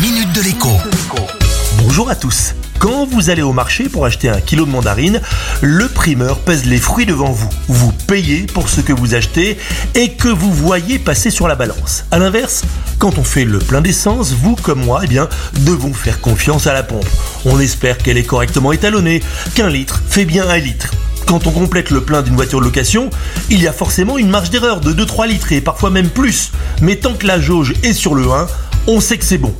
minute de l'écho. Bonjour à tous. Quand vous allez au marché pour acheter un kilo de mandarine, le primeur pèse les fruits devant vous. Vous payez pour ce que vous achetez et que vous voyez passer sur la balance. A l'inverse, quand on fait le plein d'essence, vous comme moi, eh bien, devons faire confiance à la pompe. On espère qu'elle est correctement étalonnée, qu'un litre fait bien un litre. Quand on complète le plein d'une voiture de location, il y a forcément une marge d'erreur de 2-3 litres et parfois même plus. Mais tant que la jauge est sur le 1, on sait que c'est bon.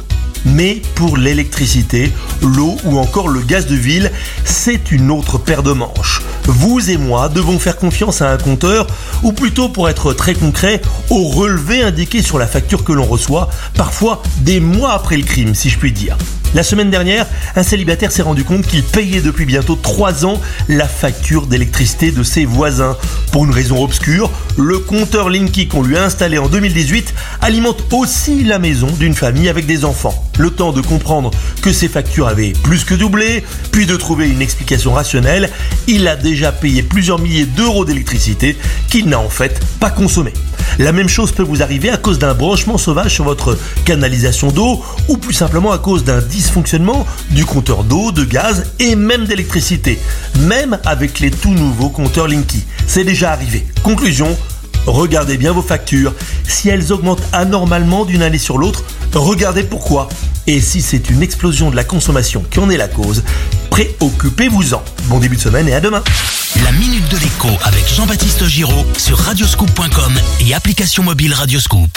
Mais pour l'électricité, l'eau ou encore le gaz de ville, c'est une autre paire de manches. Vous et moi devons faire confiance à un compteur, ou plutôt pour être très concret, au relevé indiqué sur la facture que l'on reçoit, parfois des mois après le crime si je puis dire. La semaine dernière, un célibataire s'est rendu compte qu'il payait depuis bientôt 3 ans la facture d'électricité de ses voisins. Pour une raison obscure, le compteur Linky qu'on lui a installé en 2018 alimente aussi la maison d'une famille avec des enfants. Le temps de comprendre que ses factures avaient plus que doublé, puis de trouver une explication rationnelle, il a déjà payé plusieurs milliers d'euros d'électricité qu'il n'a en fait pas consommé. La même chose peut vous arriver à cause d'un branchement sauvage sur votre canalisation d'eau ou plus simplement à cause d'un dysfonctionnement du compteur d'eau, de gaz et même d'électricité. Même avec les tout nouveaux compteurs Linky. C'est déjà arrivé. Conclusion, regardez bien vos factures. Si elles augmentent anormalement d'une année sur l'autre, regardez pourquoi. Et si c'est une explosion de la consommation qui en est la cause, préoccupez-vous-en. Bon début de semaine et à demain. La minute de l'écho avec Jean-Baptiste Giraud sur radioscoop.com et application mobile Radioscoop.